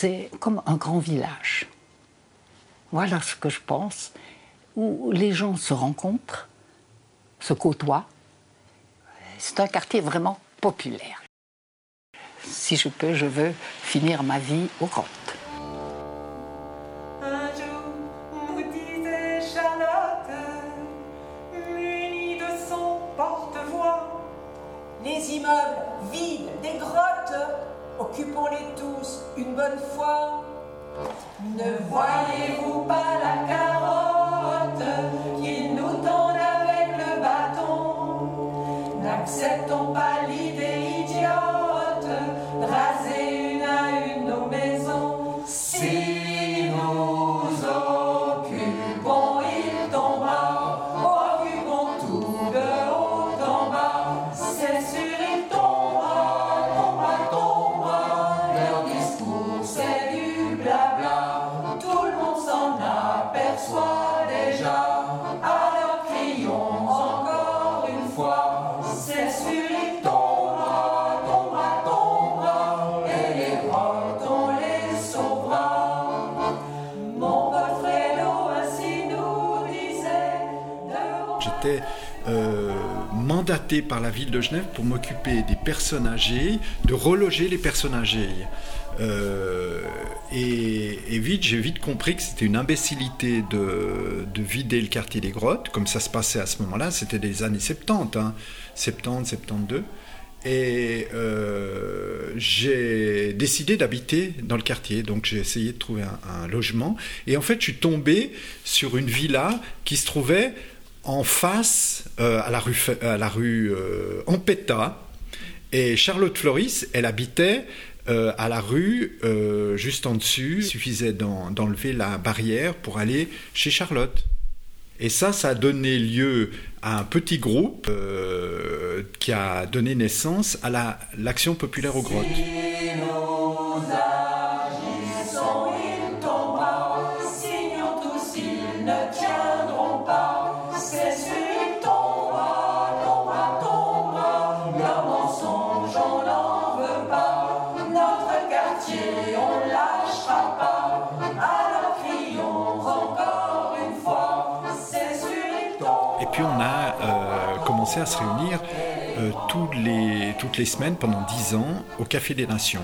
c'est comme un grand village. Voilà ce que je pense, où les gens se rencontrent, se côtoient. C'est un quartier vraiment populaire. Si je peux, je veux finir ma vie au grottes. Occupons-les tous une bonne fois. Ne voyez-vous pas la carotte qu'ils nous tendent avec le bâton? N'acceptons pas J'étais euh, mandaté par la ville de Genève pour m'occuper des personnes âgées, de reloger les personnes âgées. Euh, et, vite, j'ai vite compris que c'était une imbécilité de, de vider le quartier des grottes, comme ça se passait à ce moment-là. C'était des années 70, hein, 70, 72. Et euh, j'ai décidé d'habiter dans le quartier, donc j'ai essayé de trouver un logement. Et en fait, je suis tombé sur une villa qui se trouvait en face euh, à la rue, à la rue euh. Et Charlotte Floris, elle habitait euh, à la rue juste en dessus. Il suffisait d'en- d'enlever la barrière pour aller chez Charlotte. Et ça, ça a donné lieu à un petit groupe qui a donné naissance à la- l'Action populaire aux grottes. À se réunir euh, toutes, les, toutes les semaines pendant dix ans au Café des Nations.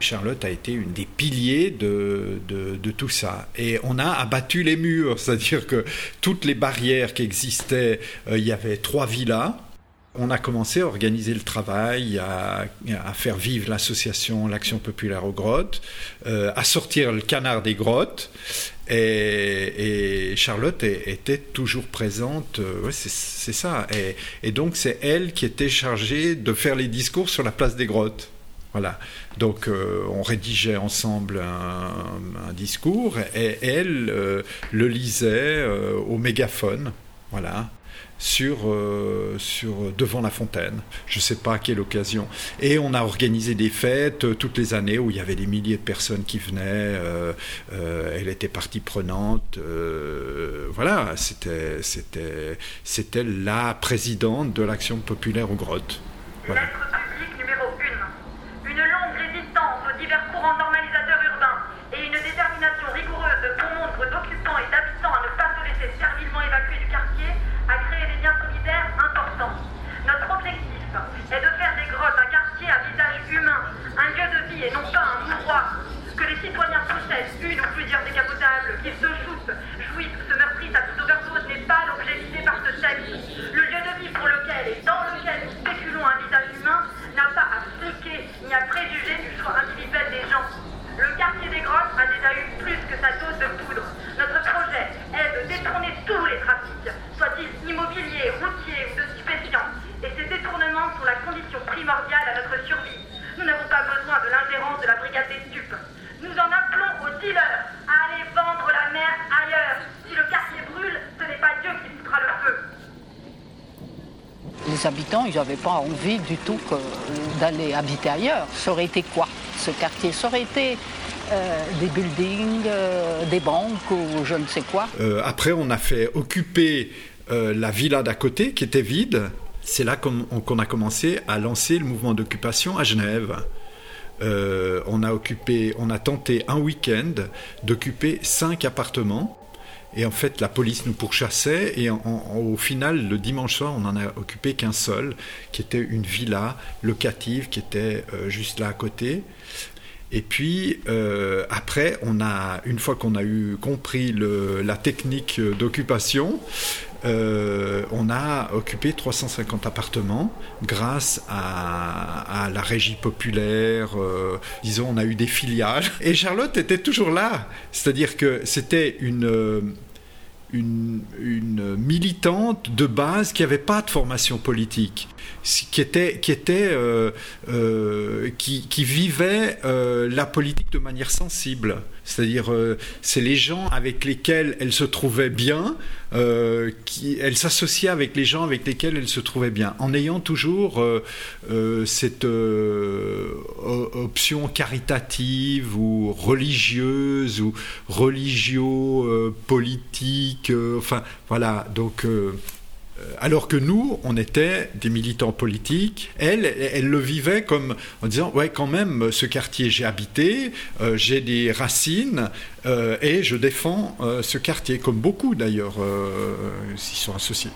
Charlotte a été une des piliers de, de, de tout ça. Et on a abattu les murs, c'est-à-dire que toutes les barrières qui existaient, euh, il y avait trois villas. On a commencé à organiser le travail, à, à faire vivre l'association L'Action Populaire aux Grottes, euh, à sortir le canard des grottes. Et, et Charlotte était toujours présente, euh, ouais, c'est c'est ça. Et, et donc c'est elle qui était chargée de faire les discours sur la place des grottes. Voilà. Donc euh, on rédigeait ensemble un, un discours et elle euh, le lisait euh, au mégaphone. Voilà sur, euh, sur devant la fontaine. Je ne sais pas à quelle occasion. Et on a organisé des fêtes euh, toutes les années où il y avait des milliers de personnes qui venaient. euh, euh, elle était partie prenante. euh, voilà, c'était c'était c'était la présidente de l'action populaire aux grottes. Voilà. Lettre publique numéro 1. Une longue résistance aux divers courants normalisateurs urbains et une détermination rigoureuse de bon nombre d'occupants et d'habitants à ne pas se laisser servilement évacuer du quartier a créé des liens solidaires importants. Notre objectif est de faire des grottes un quartier à visage humain, un lieu de vie et non pas un mouroir. Que les citoyens possèdent une ou plusieurs décapotables, qu'ils se shootent, jouissent ou se meurtrissent à toute overdose n'est pas l'objet visé par ce texte. Le lieu de vie pour lequel et dans lequel nous spéculons un visage humain n'a pas à fliquer ni à préjuger du choix individuel des gens. Le quartier des grottes a déjà eu plus que sa dose de poudre. Notre projet est de détourner tous les trafics, soient-ils immobiliers, routiers ou de stupéfiants. Et ces détournements sont la condition primordiale à notre survie. Nous n'avons pas besoin de brigade des stupes. Nous en appelons aux dealers à aller vendre la mer ailleurs. Si le quartier brûle, ce n'est pas Dieu qui foutra le feu. Les habitants, ils n'avaient pas envie du tout que- d'aller habiter ailleurs. Ça aurait été quoi, ce quartier? Ça aurait été euh, des buildings, euh, des banques ou je ne sais quoi? Euh, après, on a fait occuper euh, la villa d'à côté qui était vide. C'est là qu'on qu'on a commencé à lancer le mouvement d'occupation à Genève. Euh, on a occupé, on a tenté un week-end d'occuper cinq appartements. Et en fait, la police nous pourchassait. Et au final, le dimanche soir, on n'en a occupé qu'un seul, qui était une villa locative qui était euh, juste là à côté. Et puis euh, après, on a, une fois qu'on a eu compris la technique d'occupation, euh, on a occupé 350 appartements grâce à, la régie populaire. Euh, disons, on a eu des filiales. Et Charlotte était toujours là. C'est-à-dire que c'était une une, militante de base qui n'avait pas de formation politique, qui était, qui, euh, euh, vivait euh, la politique de manière sensible. C'est-à-dire, c'est les gens avec lesquels elle se trouvait bien, qui, elle s'associait avec les gens avec lesquels elle se trouvait bien, en ayant toujours cette option caritative ou religieuse ou religio-politique enfin, voilà. Donc, euh, euh, alors que nous, on était des militants politiques. Elle, elle le vivait comme en disant ouais, quand même, ce quartier j'ai habité, euh, j'ai des racines et je défends ce quartier, comme beaucoup d'ailleurs s'y sont associés.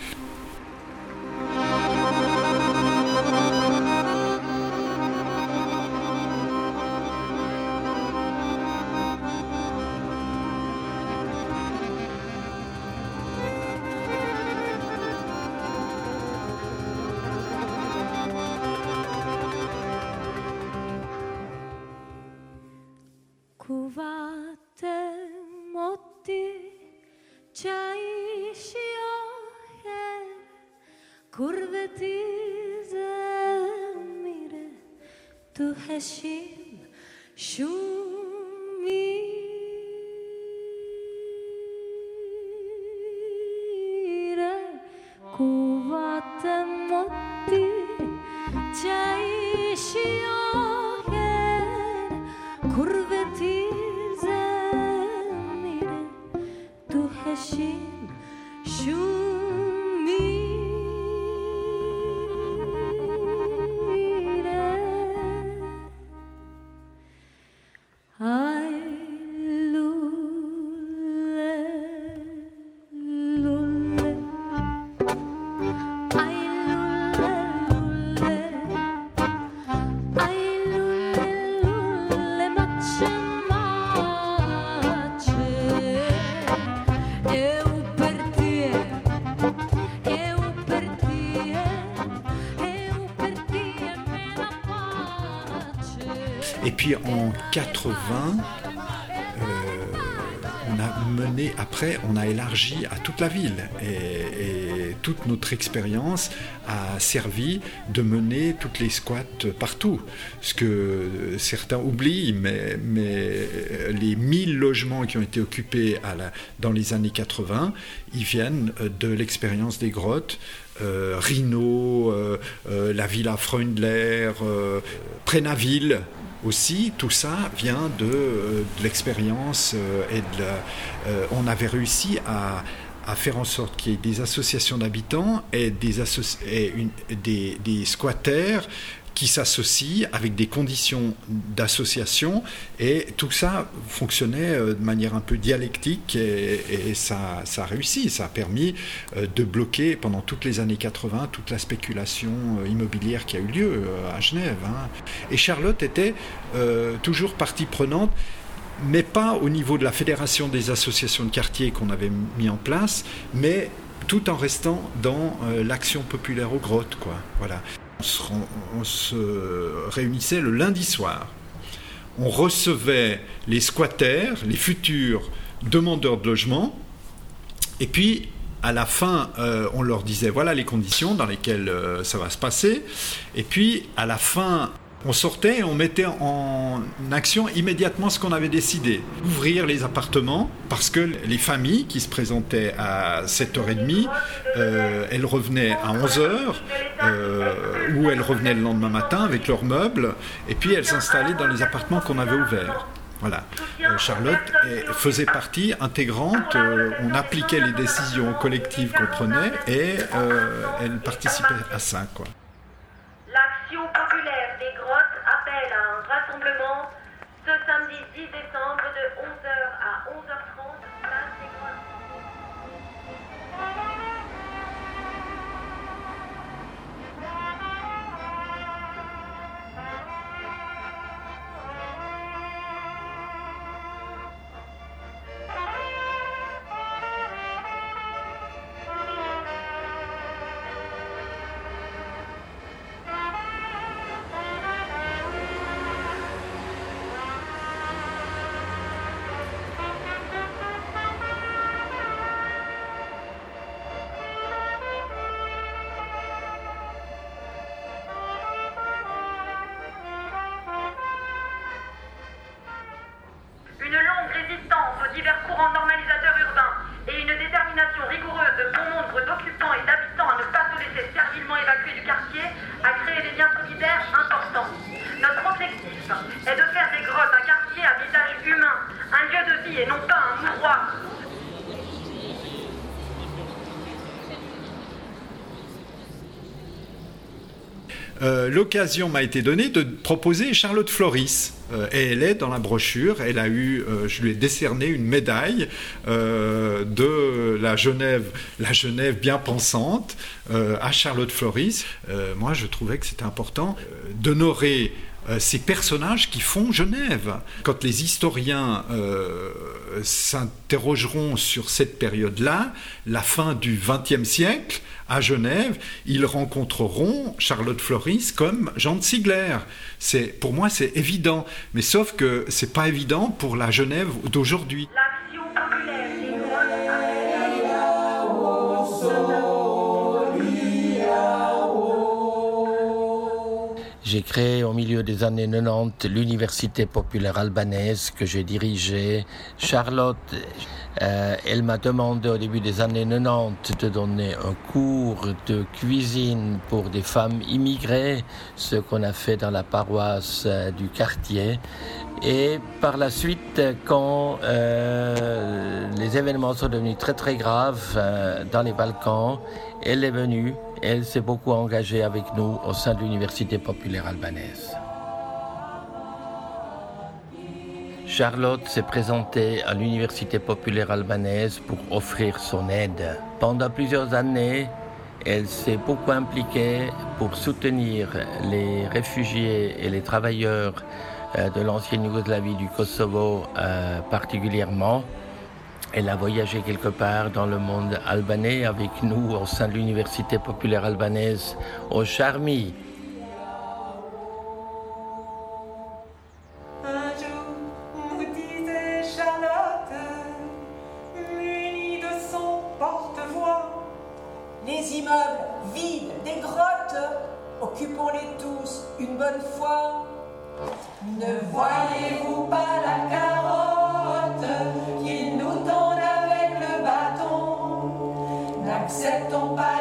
קובעתם אותי שהאיש יאהב קורבתי זה מירה תוהשים שוב en 80, euh, on a après, on a élargi à toute la ville. Et, toute notre expérience a servi de mener toutes les squats partout. Ce que certains oublient, mais, mais les 1000 logements qui ont été occupés dans les années 80, ils viennent de l'expérience des grottes. Euh, Rhino, euh, la Villa Freundler, Prénaville, aussi, tout ça vient de, euh, l'expérience euh, et euh, on avait réussi à, faire en sorte qu'il y ait des associations d'habitants et, des, squatters qui s'associent avec des conditions d'association et tout ça fonctionnait euh, de manière un peu dialectique et, ça, a réussi. Ça a permis euh, de bloquer pendant toutes les années 80 toute la spéculation euh, immobilière qui a eu lieu à Genève. Hein. Et Charlotte était toujours partie prenante mais pas au niveau de la fédération des associations de quartier qu'on avait mis en place, mais tout en restant dans l'action populaire aux grottes, quoi. Voilà. On se, réunissait le lundi soir. On recevait les squatters, les futurs demandeurs de logement, et puis à la fin, euh, on leur disait voilà les conditions dans lesquelles euh, ça va se passer. Et puis à la fin, on sortait et on mettait en action immédiatement ce qu'on avait décidé. Ouvrir les appartements parce que les familles qui se présentaient à 7h30, euh, elles revenaient à 11h euh, ou elles revenaient le lendemain matin avec leurs meubles et puis elles s'installaient dans les appartements qu'on avait ouverts. Voilà. Euh, Charlotte faisait partie intégrante, on appliquait les décisions collectives qu'on prenait et elle participait à ça. Quoi. L'action populaire des grottes appelle à un rassemblement Ce samedi 10 décembre de aux divers courants normalisateurs urbains et une détermination rigoureuse de bon nombre d'occupants et d'habitants à ne pas se laisser servilement évacuer du quartier a créé des liens solidaires importants. Notre objectif est de faire des grottes un quartier à visage humain, un lieu de vie et non pas un mouroir. Euh, L'occasion m'a été donnée de proposer Charlotte Floris. Euh, et elle est dans la brochure. Elle a eu, euh, je lui ai décerné une médaille de la Genève, la Genève bien pensante, à Charlotte Floris. Moi, je trouvais que c'était important d'honorer ces personnages qui font Genève. Quand les historiens euh, s'interrogeront sur cette période-là, la fin du XXe siècle, à Genève, ils rencontreront Charlotte Floris comme Jean de Sigler. C'est, pour moi, c'est évident. Mais sauf que c'est pas évident pour la Genève d'aujourd'hui. J'ai créé au milieu des années 90 l'Université populaire albanaise que j'ai dirigée. Charlotte, euh, elle m'a demandé au début des années 90 de donner un cours de cuisine pour des femmes immigrées, ce qu'on a fait dans la paroisse euh, du quartier. Et par la suite, quand euh, les événements sont devenus très très graves dans les Balkans, elle est venue, elle s'est beaucoup engagée avec nous au sein de l'Université populaire albanaise. Charlotte s'est présentée à l'Université populaire albanaise pour offrir son aide. Pendant plusieurs années, elle s'est beaucoup impliquée pour soutenir les réfugiés et les travailleurs euh, de l'ancienne Yougoslavie du Kosovo euh, particulièrement. Elle a voyagé quelque part dans le monde albanais avec nous au sein de l'Université populaire albanaise au Charmy. Les immeubles vides, des grottes, occupons-les tous une bonne fois. ne voyez-vous pas la carotte bâton N'acceptons pas